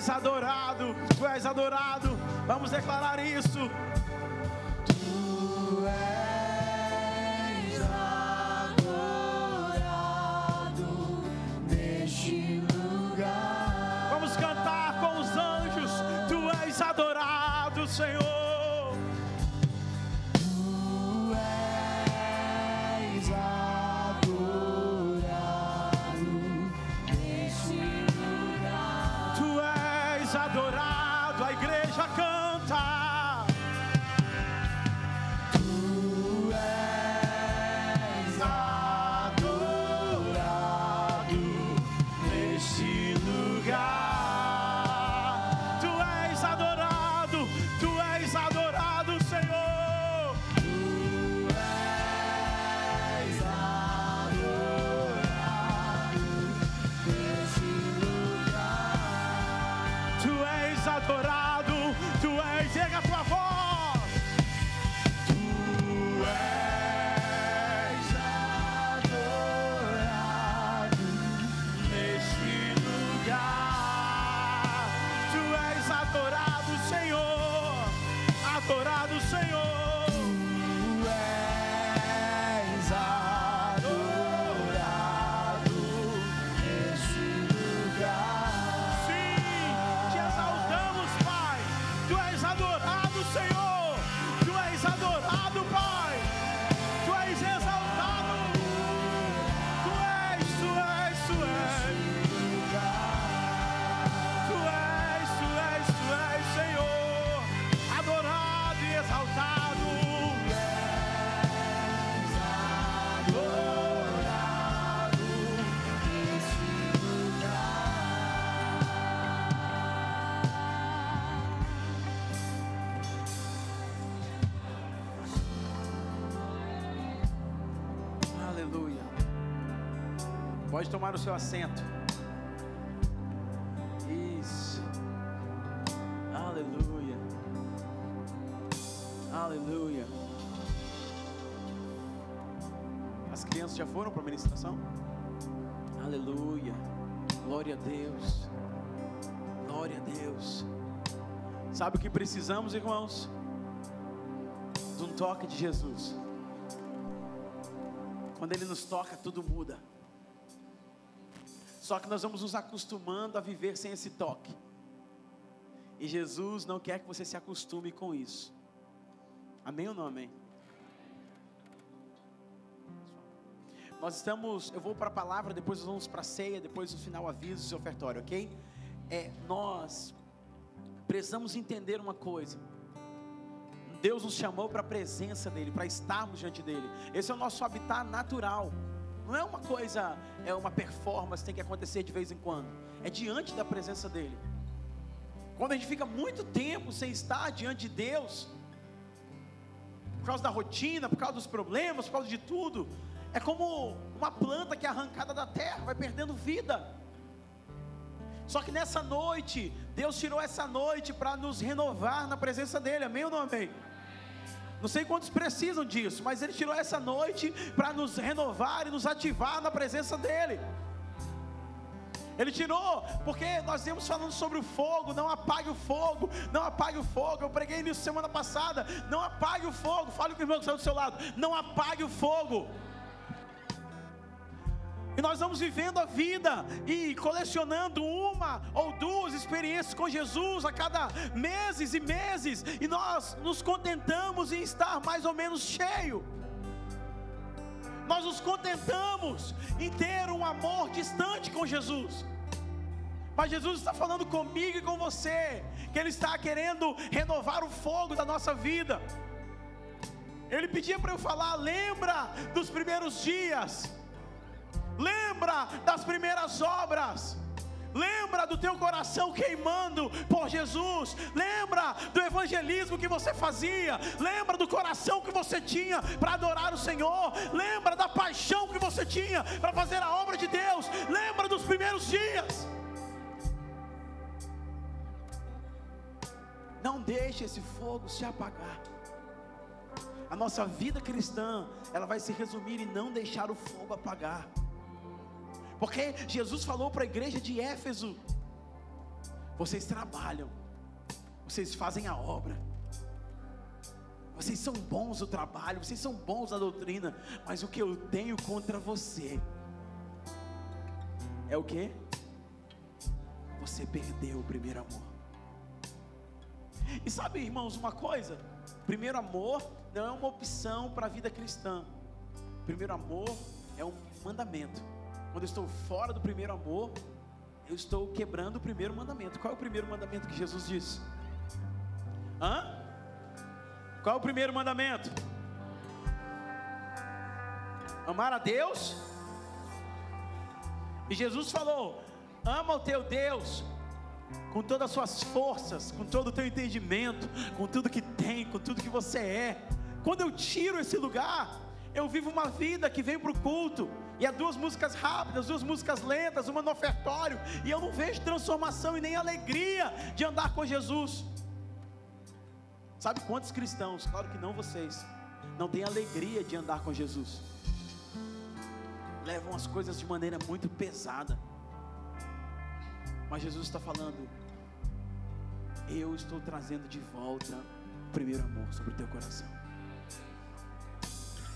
És adorado, tu és adorado. Vamos declarar isso. Tu és Tomar o seu assento. Isso. Aleluia. Aleluia. As crianças já foram para a ministração? Aleluia. Glória a Deus. Glória a Deus. Sabe o que precisamos, irmãos? De um toque de Jesus. Quando Ele nos toca, tudo muda. Só que nós vamos nos acostumando a viver sem esse toque. E Jesus não quer que você se acostume com isso. Amém ou não amém? Nós estamos, eu vou para a palavra, depois nós vamos para a ceia, depois no final aviso e ofertório, ok? É, nós precisamos entender uma coisa. Deus nos chamou para a presença dEle, para estarmos diante dEle. Esse é o nosso habitat natural. Não é uma coisa, é uma performance tem que acontecer de vez em quando. É diante da presença dEle. Quando a gente fica muito tempo sem estar diante de Deus, por causa da rotina, por causa dos problemas, por causa de tudo, é como uma planta que é arrancada da terra, vai perdendo vida. Só que nessa noite, Deus tirou essa noite para nos renovar na presença dEle, amém ou não amém? Não sei quantos precisam disso, mas Ele tirou essa noite para nos renovar e nos ativar na presença dEle. Ele tirou, porque nós estamos falando sobre o fogo. Não apague o fogo, não apague o fogo. Eu preguei nisso semana passada. Não apague o fogo. Fale com o irmão que está do seu lado. Não apague o fogo. E nós vamos vivendo a vida e colecionando uma ou duas experiências com Jesus a cada meses e meses, e nós nos contentamos em estar mais ou menos cheio. Nós nos contentamos em ter um amor distante com Jesus. Mas Jesus está falando comigo e com você, que Ele está querendo renovar o fogo da nossa vida. Ele pedia para eu falar, lembra dos primeiros dias lembra das primeiras obras. Lembra do teu coração queimando por Jesus. Lembra do evangelismo que você fazia. Lembra do coração que você tinha para adorar o Senhor. Lembra da paixão que você tinha para fazer a obra de Deus. Lembra dos primeiros dias. Não deixe esse fogo se apagar. A nossa vida cristã, ela vai se resumir em não deixar o fogo apagar. Porque Jesus falou para a igreja de Éfeso: vocês trabalham, vocês fazem a obra, vocês são bons no trabalho, vocês são bons na doutrina, mas o que eu tenho contra você é o que? Você perdeu o primeiro amor. E sabe, irmãos, uma coisa: primeiro amor não é uma opção para a vida cristã. Primeiro amor é um mandamento. Quando eu estou fora do primeiro amor, eu estou quebrando o primeiro mandamento. Qual é o primeiro mandamento que Jesus disse? Hã? Qual é o primeiro mandamento? Amar a Deus. E Jesus falou: ama o teu Deus com todas as suas forças, com todo o teu entendimento, com tudo que tem, com tudo que você é. Quando eu tiro esse lugar, eu vivo uma vida que vem para o culto, e é duas músicas rápidas, duas músicas lentas, uma no ofertório, e eu não vejo transformação e nem alegria de andar com Jesus. Sabe quantos cristãos, claro que não vocês, não têm alegria de andar com Jesus, levam as coisas de maneira muito pesada, mas Jesus está falando, eu estou trazendo de volta o primeiro amor sobre o teu coração.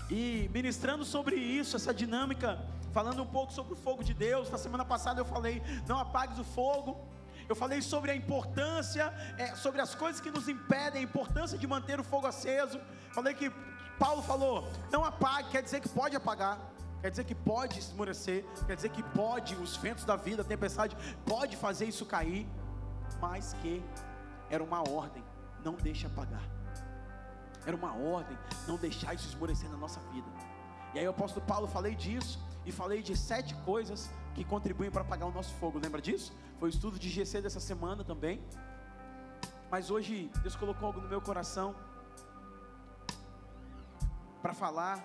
E ministrando sobre isso, essa dinâmica, falando um pouco sobre o fogo de Deus. Na semana passada eu falei: não apagues o fogo. Eu falei sobre a importância, é, sobre as coisas que nos impedem, a importância de manter o fogo aceso. Falei que Paulo falou: não apague, quer dizer que pode apagar, quer dizer que pode esmorecer, quer dizer que pode, os ventos da vida, a tempestade, pode fazer isso cair, mas que era uma ordem: não deixe apagar. Era uma ordem, não deixar isso esmorecer na nossa vida. E aí o apóstolo Paulo falei disso e falei de sete coisas que contribuem para apagar o nosso fogo. Lembra disso? Foi o estudo de GC dessa semana também. Mas hoje Deus colocou algo no meu coração para falar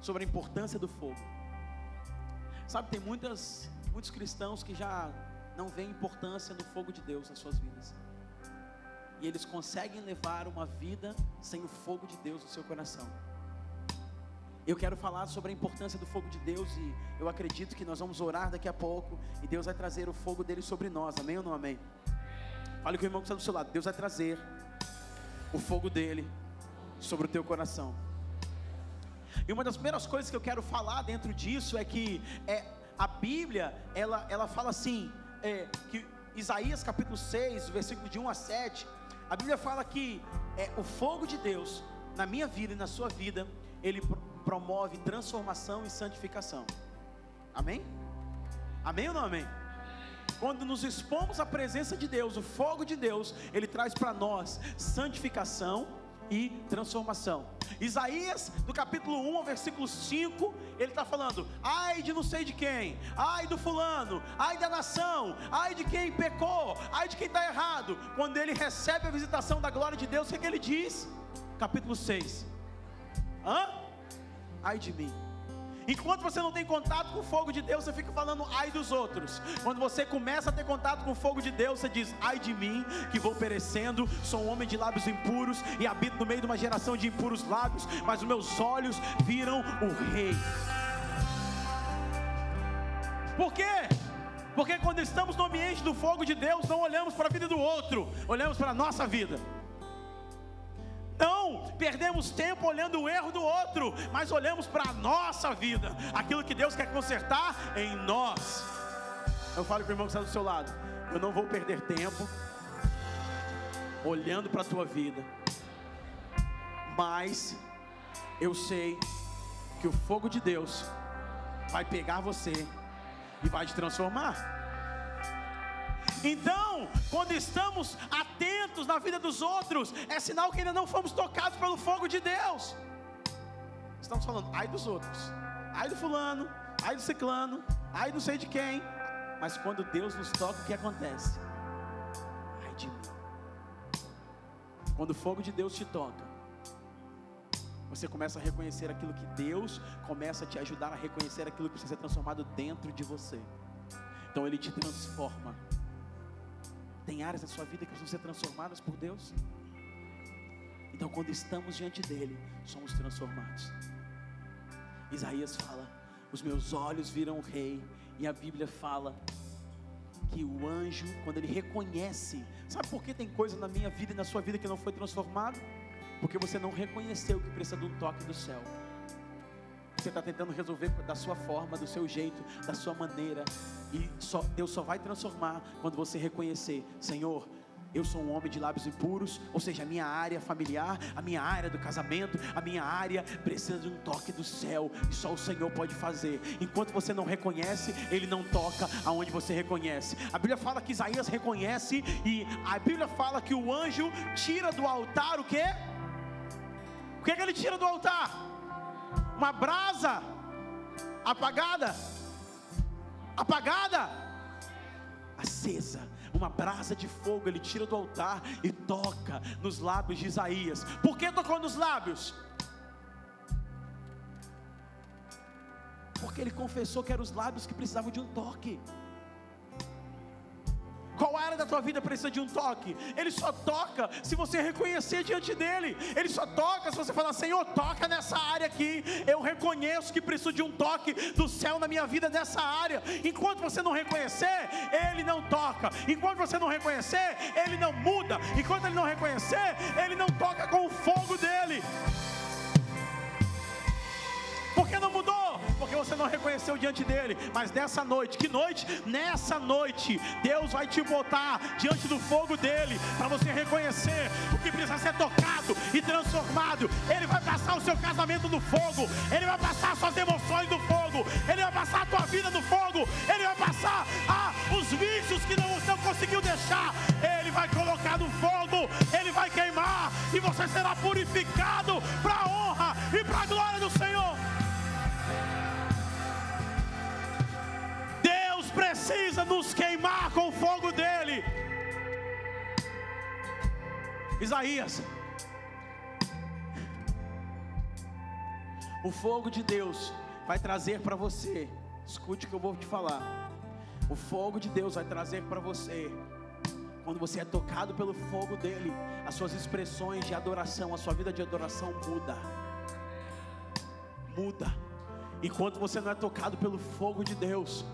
sobre a importância do fogo. Sabe, tem muitas, muitos cristãos que já não veem importância no fogo de Deus nas suas vidas e eles conseguem levar uma vida sem o fogo de Deus no seu coração. Eu quero falar sobre a importância do fogo de Deus e eu acredito que nós vamos orar daqui a pouco e Deus vai trazer o fogo dele sobre nós, amém ou não amém? Fale com o irmão que está do seu lado, Deus vai trazer o fogo dele sobre o teu coração. E uma das primeiras coisas que eu quero falar dentro disso é que é, a Bíblia, ela, ela fala assim, é, que Isaías capítulo 6, versículo de 1 a 7, a Bíblia fala que é, o fogo de Deus, na minha vida e na sua vida, ele promove transformação e santificação. Amém? Amém ou não amém? Quando nos expomos à presença de Deus, o fogo de Deus, ele traz para nós santificação e transformação. Isaías, do capítulo 1 ao versículo 5, ele está falando: ai de não sei de quem, ai do fulano, ai da nação, ai de quem pecou, ai de quem está errado. Quando ele recebe a visitação da glória de Deus, o que, é que ele diz? Capítulo 6: hã? Ai de mim. Enquanto você não tem contato com o fogo de Deus, você fica falando ai dos outros. Quando você começa a ter contato com o fogo de Deus, você diz ai de mim, que vou perecendo, sou um homem de lábios impuros e habito no meio de uma geração de impuros lábios, mas os meus olhos viram o Rei. Por quê? Porque quando estamos no ambiente do fogo de Deus, não olhamos para a vida do outro, olhamos para a nossa vida. Não perdemos tempo olhando o erro do outro, mas olhamos para a nossa vida, aquilo que Deus quer consertar em nós. Eu falo para o irmão que está do seu lado: eu não vou perder tempo olhando para a tua vida, mas eu sei que o fogo de Deus vai pegar você e vai te transformar. Então, quando estamos atentos na vida dos outros, é sinal que ainda não fomos tocados pelo fogo de Deus. Estamos falando, ai dos outros, ai do fulano, ai do ciclano, ai não sei de quem. Mas quando Deus nos toca, o que acontece? Ai de mim. Quando o fogo de Deus te toca, você começa a reconhecer aquilo que Deus começa a te ajudar a reconhecer aquilo que precisa ser transformado dentro de você. Então Ele te transforma. Tem áreas da sua vida que precisam ser transformadas por Deus. Então, quando estamos diante dele, somos transformados. Isaías fala: Os meus olhos viram o Rei, e a Bíblia fala que o anjo, quando ele reconhece, sabe por que tem coisa na minha vida e na sua vida que não foi transformado? Porque você não reconheceu que precisa de um toque do céu. Você está tentando resolver da sua forma, do seu jeito, da sua maneira. E só, Deus só vai transformar quando você reconhecer: Senhor, eu sou um homem de lábios impuros, ou seja, a minha área familiar, a minha área do casamento, a minha área precisa de um toque do céu, e só o Senhor pode fazer. Enquanto você não reconhece, Ele não toca aonde você reconhece. A Bíblia fala que Isaías reconhece, e a Bíblia fala que o anjo tira do altar o que? O que, é que ele tira do altar? Uma brasa apagada, apagada, acesa, uma brasa de fogo, ele tira do altar e toca nos lábios de Isaías. Por que tocou nos lábios? Porque ele confessou que eram os lábios que precisavam de um toque. Da tua vida precisa de um toque? Ele só toca se você reconhecer diante dele. Ele só toca se você falar, Senhor, toca nessa área aqui. Eu reconheço que preciso de um toque do céu na minha vida nessa área. Enquanto você não reconhecer, ele não toca. Enquanto você não reconhecer, ele não muda. Enquanto ele não reconhecer, ele não toca com o fogo dele. Você não reconheceu diante dele. Mas nessa noite, que noite? Nessa noite, Deus vai te botar diante do fogo dele para você reconhecer o que precisa ser tocado e transformado. Ele vai passar o seu casamento no fogo. Ele vai passar suas emoções no fogo. Ele vai passar a tua vida no fogo. Ele vai passar ah, os vícios que não, não conseguiu deixar. Ele vai colocar no fogo. Ele vai queimar e você será purificado para a honra e para a glória precisa nos queimar com o fogo dele. Isaías, o fogo de Deus vai trazer para você, escute o que eu vou te falar. O fogo de Deus vai trazer para você, quando você é tocado pelo fogo dele, as suas expressões de adoração, a sua vida de adoração muda. Muda. Enquanto você não é tocado pelo fogo de Deus,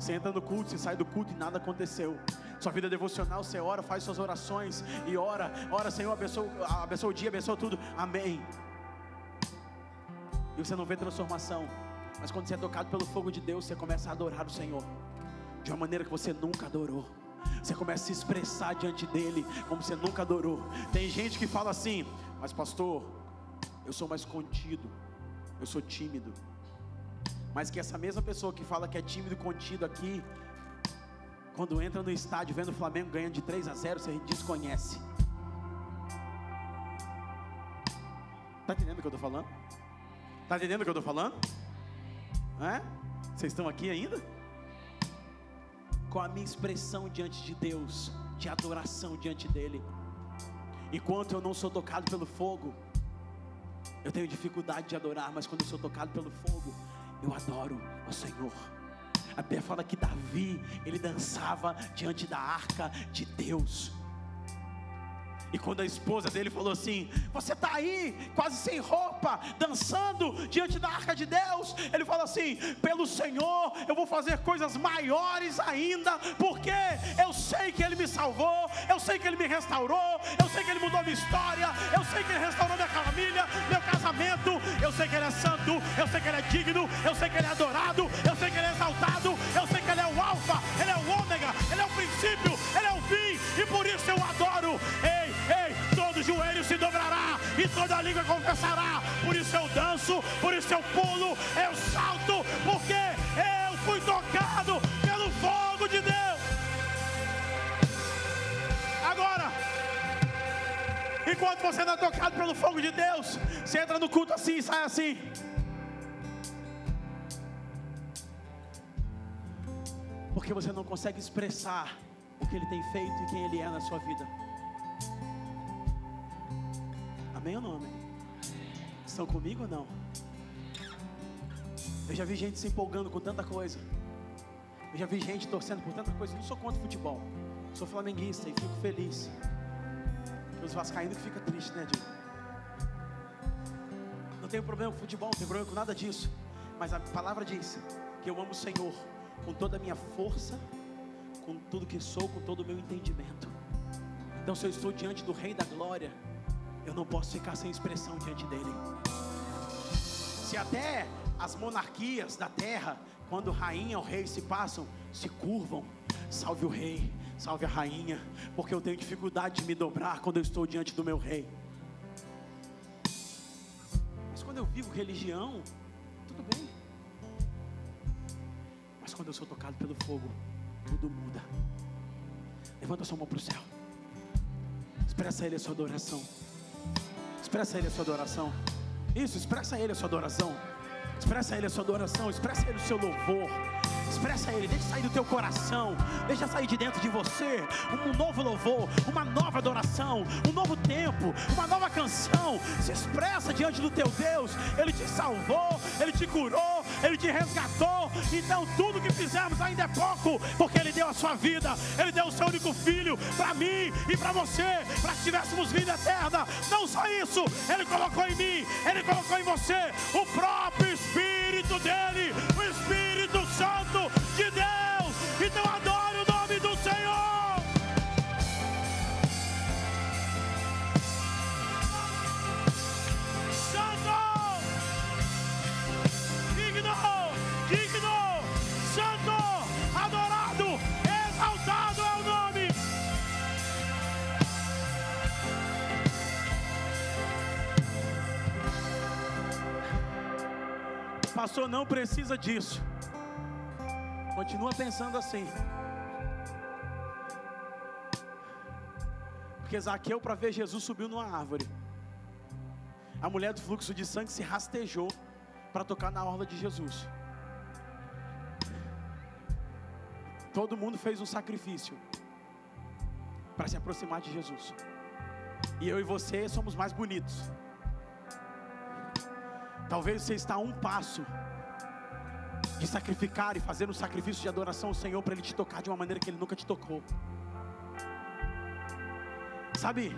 você entra no culto, você sai do culto e nada aconteceu. Sua vida devocional, você ora, faz suas orações e ora, ora, Senhor, abençoa, abençoa o dia, abençoa tudo. Amém. E você não vê transformação. Mas quando você é tocado pelo fogo de Deus, você começa a adorar o Senhor de uma maneira que você nunca adorou. Você começa a se expressar diante dele como você nunca adorou. Tem gente que fala assim: Mas, pastor, eu sou mais contido, eu sou tímido. Mas que essa mesma pessoa que fala que é tímido contido aqui, quando entra no estádio vendo o Flamengo ganhando de 3 a 0, você desconhece. Tá entendendo o que eu estou falando? Tá entendendo o que eu estou falando? É? Vocês estão aqui ainda? Com a minha expressão diante de Deus, de adoração diante dEle. Enquanto eu não sou tocado pelo fogo, eu tenho dificuldade de adorar, mas quando eu sou tocado pelo fogo, eu adoro o Senhor. A Bíblia fala que Davi, ele dançava diante da arca de Deus. E quando a esposa dele falou assim: Você está aí, quase sem roupa, dançando diante da arca de Deus. Ele falou assim: Pelo Senhor, eu vou fazer coisas maiores ainda, porque eu sei que Ele me salvou, eu sei que Ele me restaurou, eu sei que Ele mudou minha história, eu sei que Ele restaurou minha família, meu casamento. Eu sei que Ele é santo, eu sei que Ele é digno, eu sei que Ele é adorado, eu sei que Ele é exaltado, eu sei que Ele é o Alfa, Ele é o Ômega, Ele é o princípio, Ele é o fim, e por isso eu adoro. Ei, toda língua confessará. Por isso eu danço, por isso eu pulo, eu salto, porque eu fui tocado pelo fogo de Deus. Agora, enquanto você não é tocado pelo fogo de Deus, você entra no culto assim e sai assim. Porque você não consegue expressar o que Ele tem feito e quem Ele é na sua vida. Amém ou não amém? Estão comigo ou não? Eu já vi gente se empolgando com tanta coisa. Eu já vi gente torcendo por tanta coisa. Eu não sou contra futebol. Sou flamenguista e fico feliz. E os vascaínos que ficam tristes, né, Diego? Não tenho problema com futebol, não tenho problema com nada disso. Mas a palavra diz que eu amo o Senhor com toda a minha força, com tudo que sou, com todo o meu entendimento. Então, se eu estou diante do Rei da Glória, eu não posso ficar sem expressão diante dele. Se até as monarquias da terra, quando rainha ou rei se passam, se curvam, salve o rei, salve a rainha, porque eu tenho dificuldade de me dobrar quando eu estou diante do meu rei. Mas quando eu vivo religião, tudo bem. Mas quando eu sou tocado pelo fogo, tudo muda. Levanta sua mão para o céu. Expressa a Ele a sua adoração. Expressa a Ele a sua adoração. Isso, expressa a Ele a sua adoração. Expressa a Ele a sua adoração. Expressa a Ele o seu louvor. Expressa a Ele, deixa sair do teu coração, deixa sair de dentro de você um novo louvor, uma nova adoração, um novo tempo, uma nova canção. Se expressa diante do teu Deus, Ele te salvou, Ele te curou, Ele te resgatou. Então tudo que fizemos ainda é pouco, porque Ele deu a sua vida, Ele deu o seu único filho para mim e para você, para que tivéssemos vida eterna. Não só isso, Ele colocou em mim, Ele colocou em você o próprio Espírito dele, o Espírito Santo de Deus. Pastor, não precisa disso. Continua pensando assim. Porque Zaqueu, para ver Jesus, subiu numa árvore. A mulher do fluxo de sangue se rastejou para tocar na orla de Jesus. Todo mundo fez um sacrifício para se aproximar de Jesus. E eu e você somos mais bonitos. Talvez você está a um passo de sacrificar e fazer um sacrifício de adoração ao Senhor para Ele te tocar de uma maneira que Ele nunca te tocou. Sabe,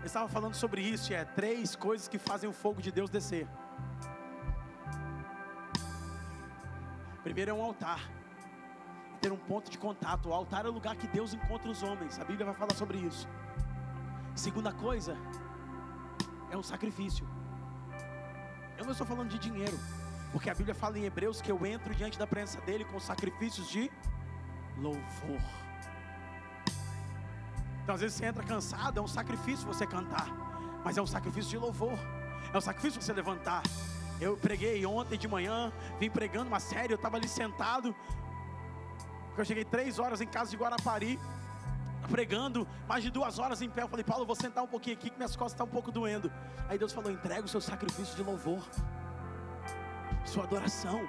eu estava falando sobre isso, é três coisas que fazem o fogo de Deus descer. Primeiro é um altar, ter um ponto de contato. O altar é o lugar que Deus encontra os homens. A Bíblia vai falar sobre isso. Segunda coisa é um sacrifício. Eu não estou falando de dinheiro, porque a Bíblia fala em Hebreus que eu entro diante da presença dele com sacrifícios de louvor. Então, às vezes você entra cansado, é um sacrifício você cantar, mas é um sacrifício de louvor, é um sacrifício você levantar. Eu preguei ontem de manhã, vim pregando uma série, eu estava ali sentado, porque eu cheguei três horas em casa de Guarapari, pregando, mais de duas horas em pé. Eu falei, Paulo, eu vou sentar um pouquinho aqui, que minhas costas estão um pouco doendo. Aí Deus falou: entrega o seu sacrifício de louvor, sua adoração.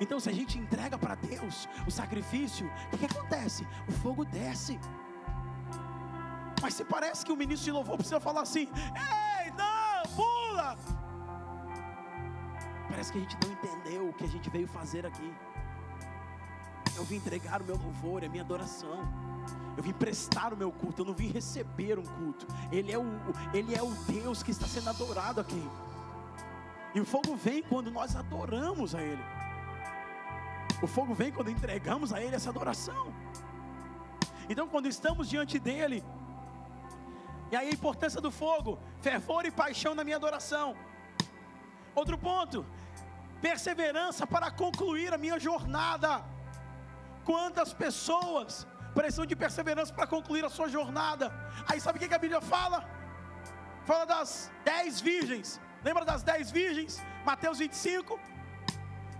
Então, se a gente entrega para Deus o sacrifício, o que, que acontece? O fogo desce. Mas se parece que o ministro de louvor precisa falar assim: ei, não, pula. Parece que a gente não entendeu o que a gente veio fazer aqui. Eu vim entregar o meu louvor, a minha adoração. Eu vim prestar o meu culto, eu não vim receber um culto. Ele é o, ele é o Deus que está sendo adorado aqui. E o fogo vem quando nós adoramos a Ele. O fogo vem quando entregamos a Ele essa adoração. Então, quando estamos diante dEle, e aí a importância do fogo, fervor e paixão na minha adoração. Outro ponto, perseverança para concluir a minha jornada. Quantas pessoas precisam de perseverança para concluir a sua jornada? Aí sabe o que a Bíblia fala? Fala das dez virgens. Lembra das dez virgens? Mateus 25.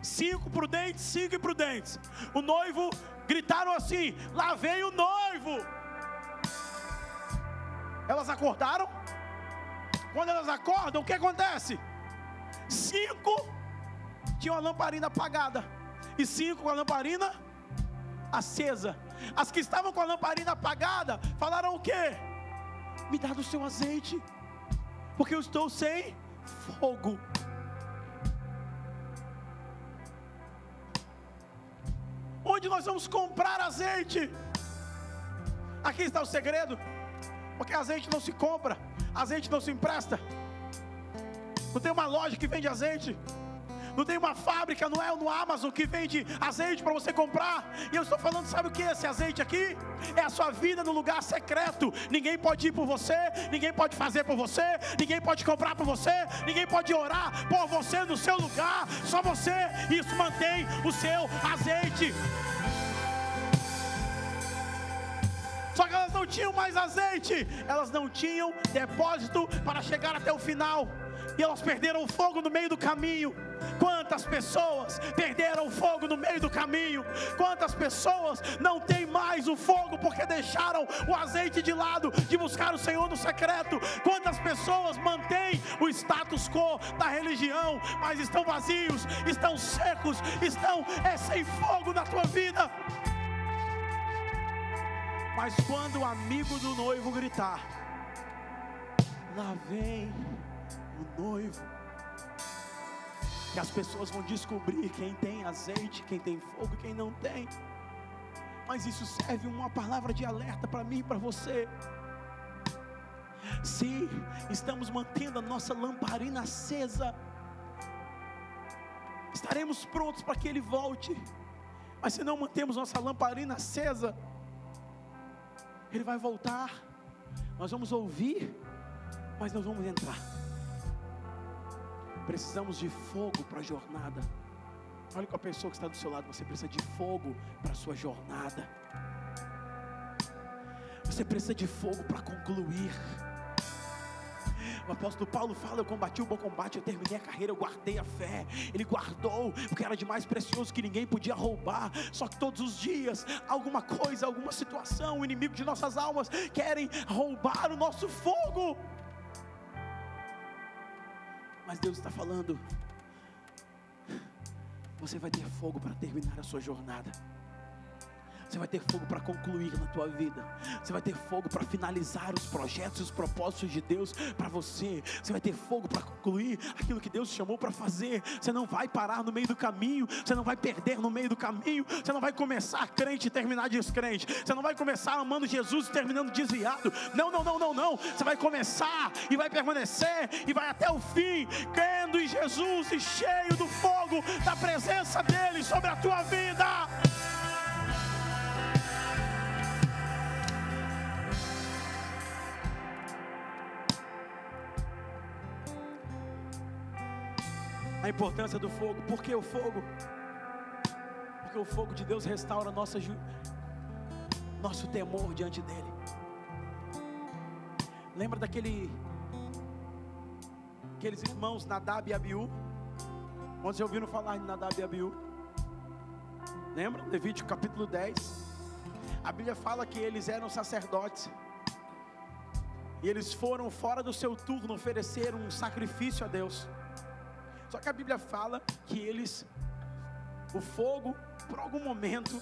Cinco prudentes, cinco imprudentes. O noivo gritaram assim: Lá vem o noivo. Elas acordaram. Quando elas acordam, o que acontece? Cinco tinham a lamparina apagada, e cinco com a lamparina acesa. As que estavam com a lamparina apagada falaram o quê? Me dá do seu azeite, porque eu estou sem fogo. Onde nós vamos comprar azeite? Aqui está o segredo. Porque azeite não se compra, azeite não se empresta. Não tem uma loja que vende azeite. Não tem uma fábrica, não é no Amazon que vende azeite para você comprar. E eu estou falando, sabe o que esse azeite aqui? É a sua vida no lugar secreto. Ninguém pode ir por você, ninguém pode fazer por você, ninguém pode comprar por você, ninguém pode orar por você no seu lugar. Só você. Isso mantém o seu azeite. Só que elas não tinham mais azeite, elas não tinham depósito para chegar até o final e elas perderam o fogo no meio do caminho. Quantas pessoas perderam o fogo no meio do caminho? Quantas pessoas não têm mais o fogo porque deixaram o azeite de lado de buscar o Senhor no secreto? Quantas pessoas mantêm o status quo da religião, mas estão vazios, estão secos, estão é, sem fogo na tua vida? Mas quando o amigo do noivo gritar, lá vem o noivo. Que as pessoas vão descobrir quem tem azeite, quem tem fogo, quem não tem. Mas isso serve uma palavra de alerta para mim e para você. Se estamos mantendo a nossa lamparina acesa, estaremos prontos para que Ele volte. Mas se não mantemos nossa lamparina acesa, Ele vai voltar. Nós vamos ouvir, mas nós vamos entrar. Precisamos de fogo para a jornada. Olha com a pessoa que está do seu lado, você precisa de fogo para a sua jornada. Você precisa de fogo para concluir. O apóstolo Paulo fala: Eu combati o bom combate, eu terminei a carreira, eu guardei a fé. Ele guardou o que era de mais precioso que ninguém podia roubar. Só que todos os dias, alguma coisa, alguma situação, o inimigo de nossas almas querem roubar o nosso fogo. Mas Deus está falando: você vai ter fogo para terminar a sua jornada. Você vai ter fogo para concluir na tua vida. Você vai ter fogo para finalizar os projetos e os propósitos de Deus para você. Você vai ter fogo para concluir aquilo que Deus chamou para fazer. Você não vai parar no meio do caminho. Você não vai perder no meio do caminho. Você não vai começar crente e terminar descrente. Você não vai começar amando Jesus e terminando desviado. Não, não, não, não, não. Você vai começar e vai permanecer e vai até o fim, crendo em Jesus e cheio do fogo da presença dele sobre a tua vida. A importância do fogo. Por que o fogo? Porque o fogo de Deus restaura nossa, nosso temor diante dEle. Lembra daquele aqueles irmãos Nadab e Abiú? Quando vocês ouviram falar de Nadab e Abiú? Lembra? Levítico capítulo 10. A Bíblia fala que eles eram sacerdotes. E eles foram fora do seu turno oferecer um sacrifício a Deus. Só que a Bíblia fala que eles, o fogo, por algum momento,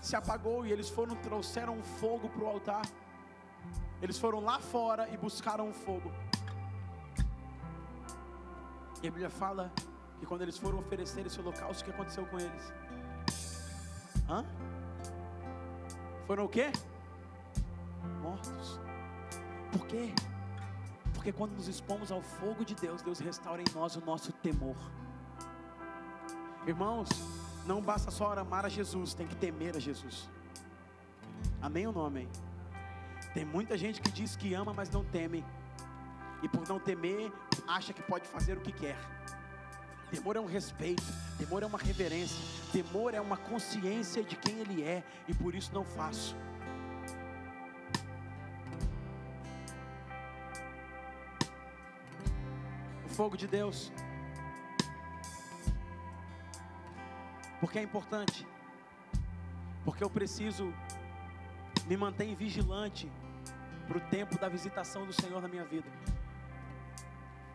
se apagou e eles foram, trouxeram fogo para o altar. Eles foram lá fora e buscaram fogo. E a Bíblia fala que quando eles foram oferecer esse holocausto, o que aconteceu com eles? Hã? Foram o quê? Mortos. Por quê? Porque quando nos expomos ao fogo de Deus, Deus restaura em nós o nosso temor. Irmãos, não basta só amar a Jesus, tem que temer a Jesus. Amém ou não amém? Tem muita gente que diz que ama, mas não teme. E por não temer, acha que pode fazer o que quer. Temor é um respeito, temor é uma reverência, temor é uma consciência de quem Ele é, e por isso não faço. Fogo de Deus, porque é importante, porque eu preciso me manter vigilante para o tempo da visitação do Senhor na minha vida.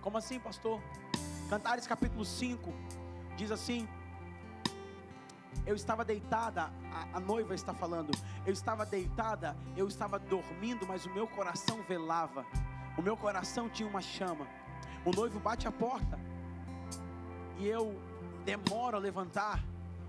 Como assim, pastor? Cantares capítulo 5 diz assim: Eu estava deitada, a, a, noiva está falando, eu estava deitada, eu estava dormindo, mas o meu coração velava, o meu coração tinha uma chama. O noivo bate a porta e eu demoro a levantar.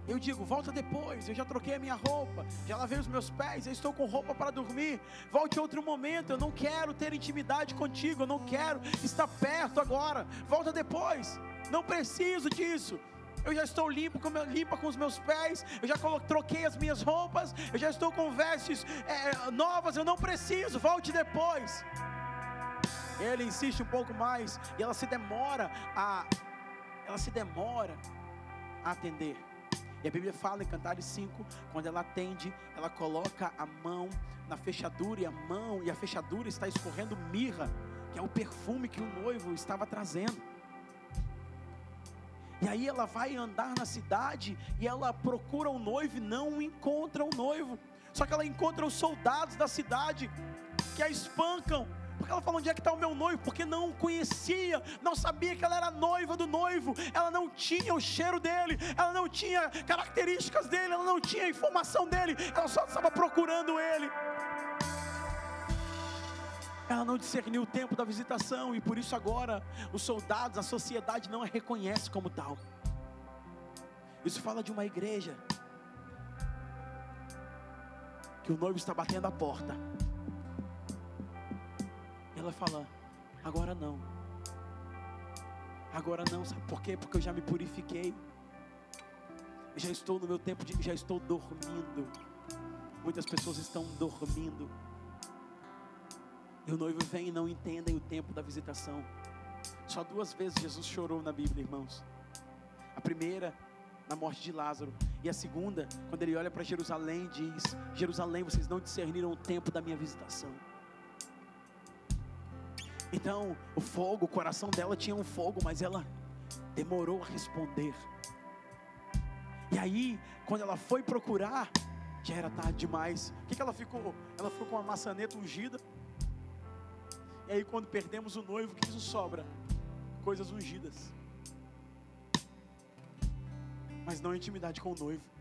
Eu digo, volta depois, eu já troquei a minha roupa, já lavei os meus pés, eu estou com roupa para dormir. Volte outro momento, eu não quero ter intimidade contigo, eu não quero estar perto agora. Volta depois, não preciso disso. Eu já estou limpo com, limpa com os meus pés, eu já troquei as minhas roupas, eu já estou com vestes é, novas, eu não preciso, volte depois. Ele insiste um pouco mais e ela se demora a ela se demora a atender. E a Bíblia fala em Cantares 5, quando ela atende, ela coloca a mão na fechadura e a mão e a fechadura está escorrendo mirra, que é o perfume que o noivo estava trazendo. E aí ela vai andar na cidade e ela procura o noivo e não encontra o noivo. Só que ela encontra os soldados da cidade que a espancam porque ela falou: onde é que está o meu noivo? Porque não conhecia, não sabia que ela era noiva do noivo, ela não tinha o cheiro dele, ela não tinha características dele, ela não tinha informação dele, ela só estava procurando ele. Ela não discerniu o tempo da visitação e por isso agora os soldados, a sociedade não a reconhece como tal. Isso fala de uma igreja que o noivo está batendo a porta ela fala: agora não. Agora não, sabe por quê? Porque eu já me purifiquei. Já estou no meu tempo de. Já estou dormindo. Muitas pessoas estão dormindo. E o noivo vem e não entendem o tempo da visitação. Só duas vezes Jesus chorou na Bíblia, irmãos. A primeira, na morte de Lázaro. E a segunda, quando ele olha para Jerusalém, diz: Jerusalém, vocês não discerniram o tempo da minha visitação. Então, o fogo, o coração dela tinha um fogo, mas ela demorou a responder. E aí, quando ela foi procurar, já era tarde demais. O que, que ela ficou? Ela ficou com uma maçaneta ungida. E aí, quando perdemos o noivo, o que nos sobra? Coisas ungidas. Mas não intimidade com o noivo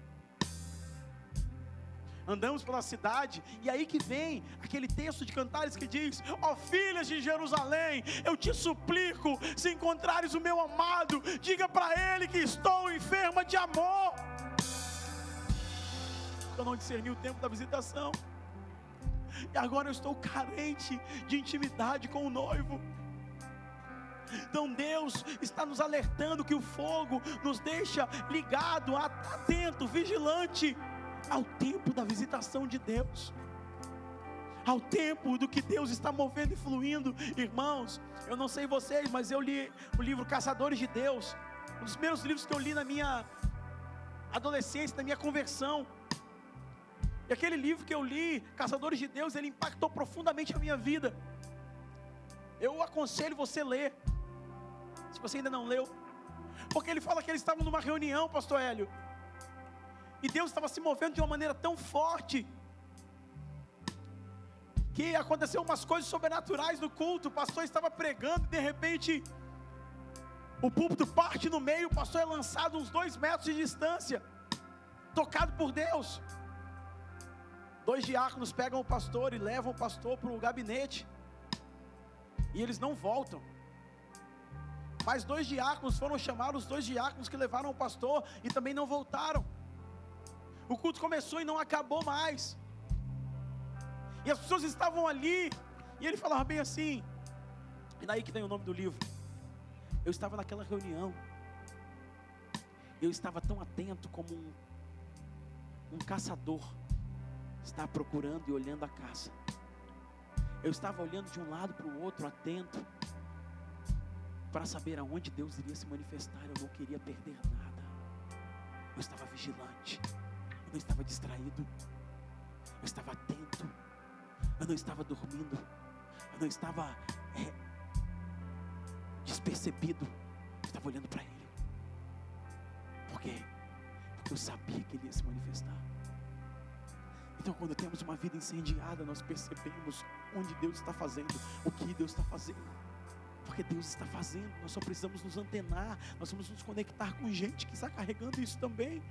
andamos pela cidade, e aí que vem aquele texto de Cantares que diz: Ó oh, filhas de Jerusalém, eu te suplico, se encontrares o meu amado, diga para ele que estou enferma de amor. Eu não discerni o tempo da visitação, e agora eu estou carente de intimidade com o noivo. Então Deus está nos alertando que o fogo nos deixa ligado, atento, vigilante ao tempo da visitação de Deus, ao tempo do que Deus está movendo e fluindo, irmãos. Eu não sei vocês, mas eu li o livro Caçadores de Deus, um dos primeiros livros que eu li na minha adolescência, na minha conversão. E aquele livro que eu li, Caçadores de Deus, ele impactou profundamente a minha vida. Eu aconselho você ler, se você ainda não leu, porque ele fala que eles estavam numa reunião, Pastor Hélio, e Deus estava se movendo de uma maneira tão forte que aconteceu umas coisas sobrenaturais no culto. O pastor estava pregando e de repente o púlpito parte no meio. O pastor é lançado uns dois metros de distância, tocado por Deus. Dois diáconos pegam o pastor e levam o pastor para o gabinete. E eles não voltam. Mas dois diáconos foram chamar os dois diáconos que levaram o pastor e também não voltaram. O culto começou e não acabou mais. E as pessoas estavam ali, e ele falava bem assim. E daí que vem o nome do livro. Eu estava naquela reunião. Eu estava tão atento como um, um caçador está procurando e olhando a caça. Eu estava olhando de um lado para o outro, atento, para saber aonde Deus iria se manifestar. Eu não queria perder nada. Eu estava vigilante. Não estava distraído. Eu estava atento. Eu não estava dormindo. Eu não estava é, despercebido. Eu estava olhando para Ele. Por quê? Porque eu sabia que Ele ia se manifestar. Então, quando temos uma vida incendiada, nós percebemos onde Deus está fazendo, o que Deus está fazendo. Porque Deus está fazendo, nós só precisamos nos antenar, nós vamos nos conectar com gente que está carregando isso também.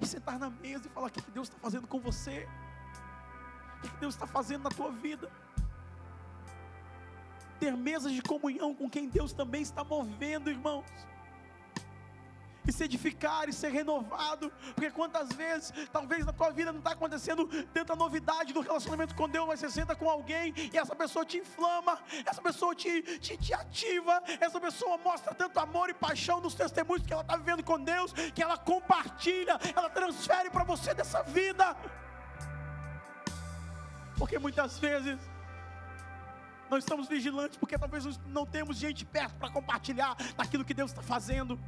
E sentar na mesa e falar o que Deus está fazendo com você, o que Deus está fazendo na tua vida. Ter mesas de comunhão com quem Deus também está movendo, irmãos e se edificar e ser renovado. Porque quantas vezes, talvez na tua vida não está acontecendo tanta novidade do relacionamento com Deus, mas você senta com alguém e essa pessoa te inflama, essa pessoa te, te, te ativa, essa pessoa mostra tanto amor e paixão nos testemunhos que ela está vivendo com Deus, que ela compartilha, ela transfere para você dessa vida. Porque muitas vezes nós estamos vigilantes porque talvez não temos gente perto para compartilhar daquilo que Deus está fazendo.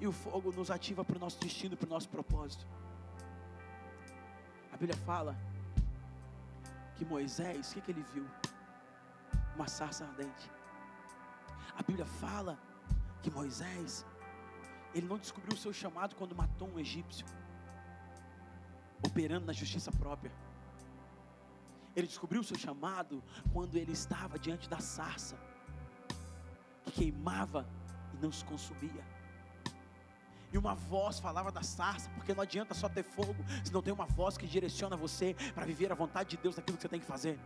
E o fogo nos ativa para o nosso destino, para o nosso propósito. A Bíblia fala que Moisés, o que, que ele viu? Uma sarça ardente. A Bíblia fala que Moisés, ele não descobriu o seu chamado quando matou um egípcio, operando na justiça própria. Ele descobriu o seu chamado quando ele estava diante da sarça, que queimava e não se consumia e uma voz falava da sarça, porque não adianta só ter fogo, se não tem uma voz que direciona você para viver a vontade de Deus naquilo que você tem que fazer.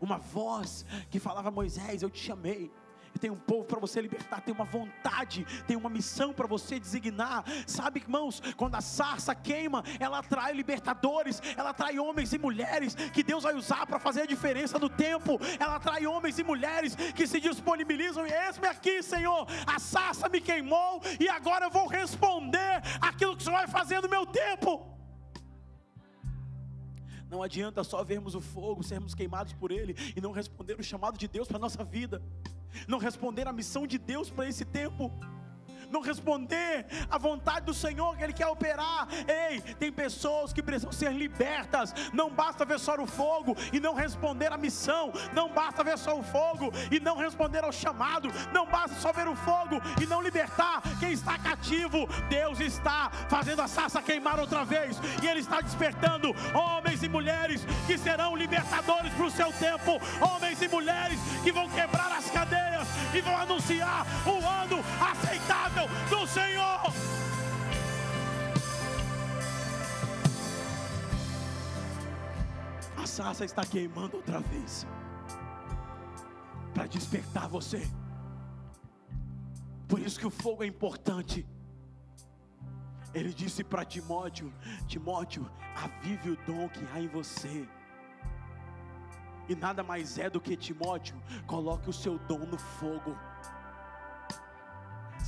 Uma voz que falava: Moisés, eu te chamei, tem um povo para você libertar, tem uma vontade, tem uma missão para você designar. Sabe, irmãos, quando a sarça queima, ela atrai libertadores, ela atrai homens e mulheres que Deus vai usar para fazer a diferença no tempo. Ela atrai homens e mulheres que se disponibilizam eis-me aqui, Senhor. A sarça me queimou e agora eu vou responder aquilo que o Senhor vai fazer no meu tempo. Não adianta só vermos o fogo, sermos queimados por ele e não responder o chamado de Deus para a nossa vida não responder à missão de Deus para esse tempo não responder à vontade do Senhor que Ele quer operar. Ei, tem pessoas que precisam ser libertas. Não basta ver só o fogo e não responder à missão. Não basta ver só o fogo e não responder ao chamado. Não basta só ver o fogo e não libertar quem está cativo. Deus está fazendo a sassa queimar outra vez e Ele está despertando homens e mulheres que serão libertadores para o seu tempo. Homens e mulheres que vão quebrar as cadeias e vão anunciar o ano aceitável do Senhor. A sarça está queimando outra vez para despertar você. Por isso que o fogo é importante. Ele disse para Timóteo: Timóteo, avive o dom que há em você. E nada mais é do que Timóteo, coloque o seu dom no fogo.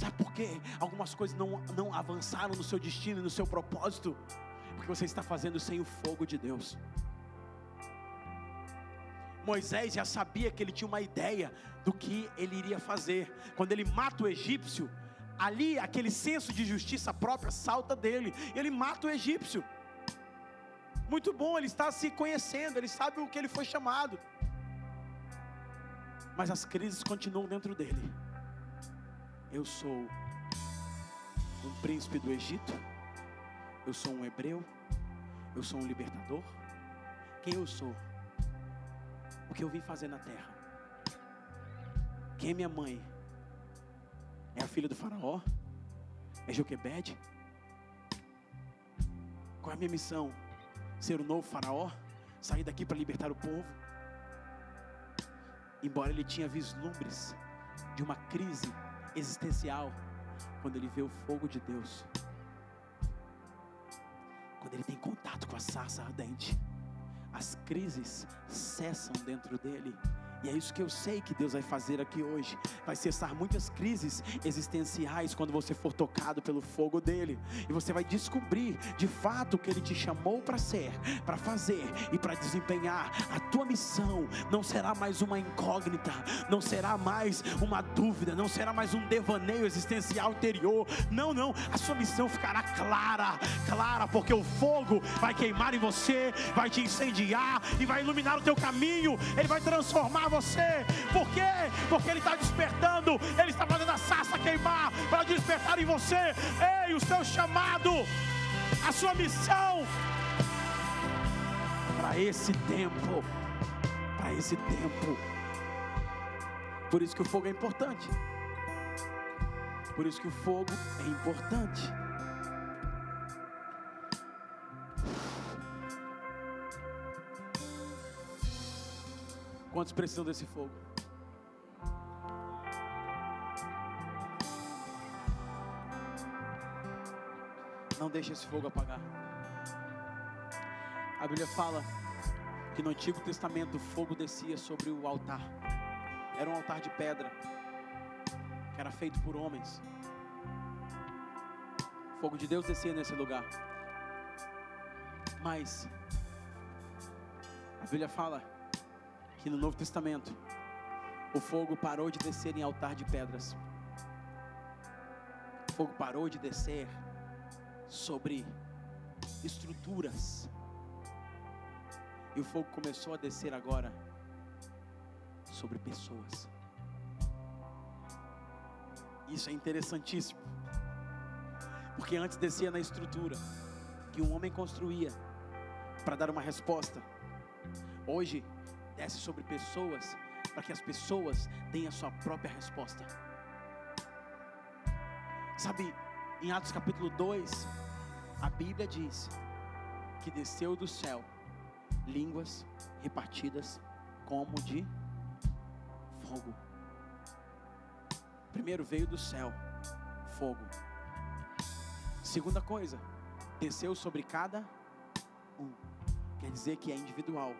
Sabe por quê? Algumas coisas não, não avançaram no seu destino, no seu propósito, porque você está fazendo sem o fogo de Deus. Moisés já sabia que ele tinha uma ideia do que ele iria fazer. Quando ele mata o egípcio, ali aquele senso de justiça própria salta dele, ele mata o egípcio. Muito bom, ele está se conhecendo, ele sabe o que ele foi chamado. Mas as crises continuam dentro dele. Eu sou um príncipe do Egito, eu sou um hebreu, eu sou um libertador. Quem eu sou? O que eu vim fazer na terra? Quem é minha mãe? É a filha do faraó? É Joquebede? Qual é a minha missão? Ser o novo faraó? Sair daqui para libertar o povo? embora ele tinha vislumbres de uma crise existencial, quando ele vê o fogo de Deus, quando ele tem contato com a sarça ardente, as crises cessam dentro dele e é isso que eu sei que Deus vai fazer aqui hoje. Vai cessar muitas crises existenciais quando você for tocado pelo fogo dele. E você vai descobrir de fato o que ele te chamou para ser, para fazer e para desempenhar. A tua missão não será mais uma incógnita, não será mais uma dúvida, não será mais um devaneio existencial interior. Não, não. A sua missão ficará clara, clara, porque o fogo vai queimar em você, vai te incendiar e vai iluminar o teu caminho. Ele vai transformar você. Por quê? Porque Ele está despertando, Ele está fazendo a sarça queimar para despertar em você. Ei, o seu chamado, a sua missão para esse tempo, esse tempo. Por isso que o fogo é importante. Por isso que o fogo é importante. Quantos precisam desse fogo? Não deixe esse fogo apagar. A Bíblia fala que no Antigo Testamento o fogo descia sobre o altar. Era um altar de pedra, que era feito por homens. O fogo de Deus descia nesse lugar. Mas a Bíblia fala que no Novo Testamento o fogo parou de descer em altar de pedras. O fogo parou de descer sobre estruturas. E o fogo começou a descer agora sobre pessoas. Isso é interessantíssimo. Porque antes descia na estrutura que um homem construía para dar uma resposta. Hoje desce sobre pessoas, para que as pessoas deem a sua própria resposta. Sabe, em Atos capítulo 2, a Bíblia diz que desceu do céu línguas repartidas como de fogo. Primeiro veio do céu fogo. Segunda coisa, desceu sobre cada um. Quer dizer que é individual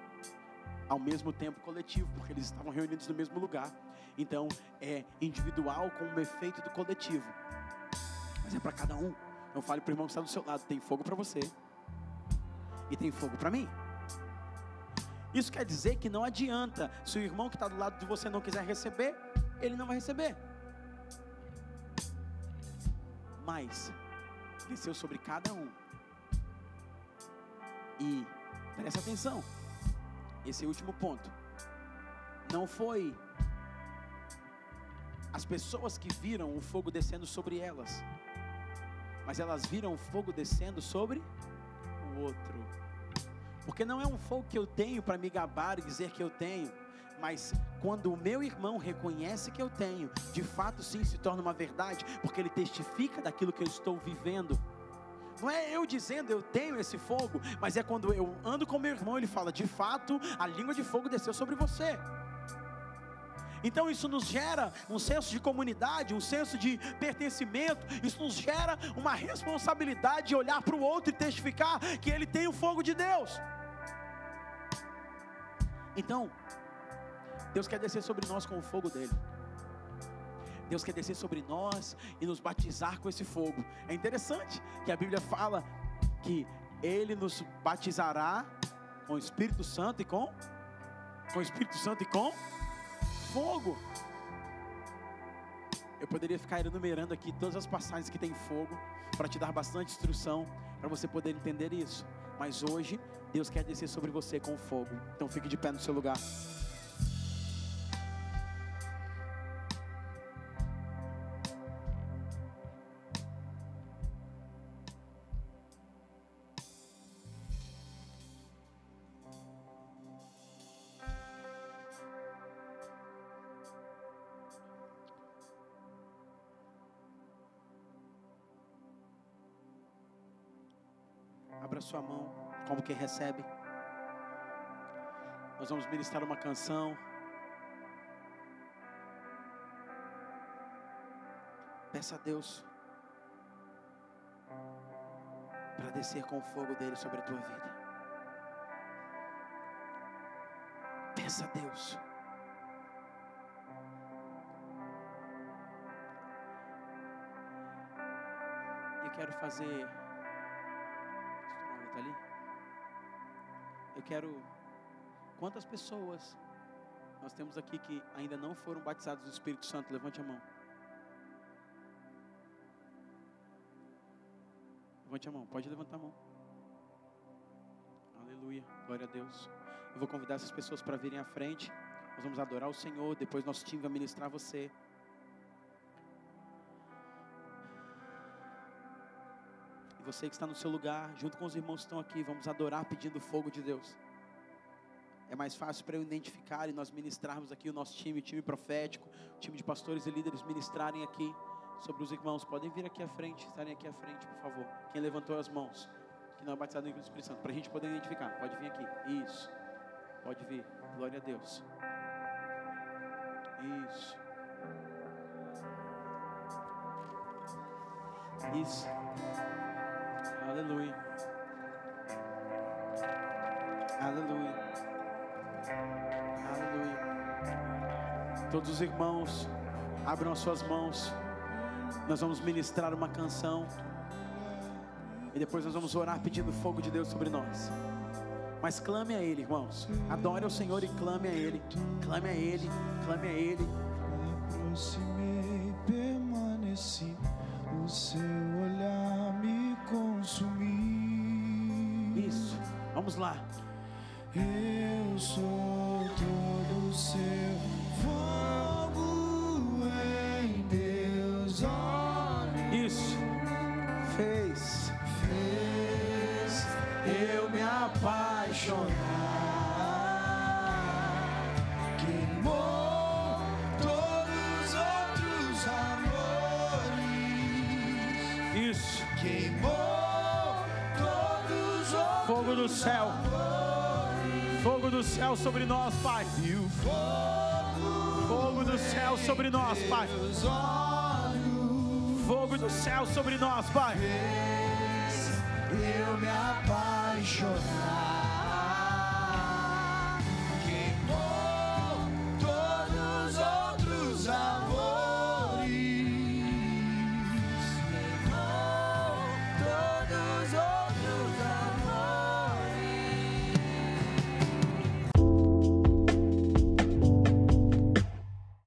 ao mesmo tempo coletivo, porque eles estavam reunidos no mesmo lugar. Então é individual com o efeito do coletivo, mas é para cada um. Não fale para o irmão que está do seu lado: tem fogo para você e tem fogo para mim. Isso quer dizer que não adianta, se o irmão que está do lado de você não quiser receber, ele não vai receber. Mas desceu sobre cada um. E preste atenção esse último ponto. Não foi as pessoas que viram o fogo descendo sobre elas, mas elas viram o fogo descendo sobre o outro. Porque não é um fogo que eu tenho para me gabar e dizer que eu tenho, mas quando o meu irmão reconhece que eu tenho, de fato sim se torna uma verdade, porque ele testifica daquilo que eu estou vivendo. Não é eu dizendo eu tenho esse fogo, mas é quando eu ando com meu irmão, ele fala: de fato, a língua de fogo desceu sobre você. Então isso nos gera um senso de comunidade, um senso de pertencimento, isso nos gera uma responsabilidade de olhar para o outro e testificar que ele tem o fogo de Deus. Então, Deus quer descer sobre nós com o fogo dele. Deus quer descer sobre nós e nos batizar com esse fogo. É interessante que a Bíblia fala que Ele nos batizará com o Espírito Santo e com com o Espírito Santo e com fogo. Eu poderia ficar enumerando aqui todas as passagens que tem fogo para te dar bastante instrução para você poder entender isso. Mas hoje Deus quer descer sobre você com fogo. Então fique de pé no seu lugar. sua mão, como quem recebe. Nós vamos ministrar uma canção. Peça a Deus para descer com o fogo dele sobre a tua vida. Peça a Deus. Eu quero fazer Está ali? Eu quero. Quantas pessoas nós temos aqui que ainda não foram batizados do Espírito Santo? Levante a mão. Levante a mão, pode levantar a mão. Aleluia, glória a Deus. Eu vou convidar essas pessoas para virem à frente. Nós vamos adorar o Senhor. Depois nosso time vai ministrar você. E você que está no seu lugar, junto com os irmãos que estão aqui, vamos adorar pedindo fogo de Deus. É mais fácil para eu identificar e nós ministrarmos aqui o nosso time, o time profético, o time de pastores e líderes ministrarem aqui sobre os irmãos. Podem vir aqui à frente, estarem aqui à frente, por favor. Quem levantou as mãos, que não é batizado no Espírito Santo, para a gente poder identificar. Pode vir aqui. Isso. Pode vir. Glória a Deus. Isso. Isso. Aleluia. Aleluia. Aleluia. Todos os irmãos, abram as suas mãos. Nós vamos ministrar uma canção. E depois nós vamos orar pedindo fogo de Deus sobre nós. Mas clame a Ele, irmãos. Adore ao Senhor e clame a Ele. Clame a Ele, clame a Ele. Aproximei, permaneci, o seu vamos lá. Eu sou todo seu céu. Fogo do céu sobre nós, Pai. Fogo do céu sobre nós, Pai. Fogo do céu sobre nós, Pai. eu me apaixonar.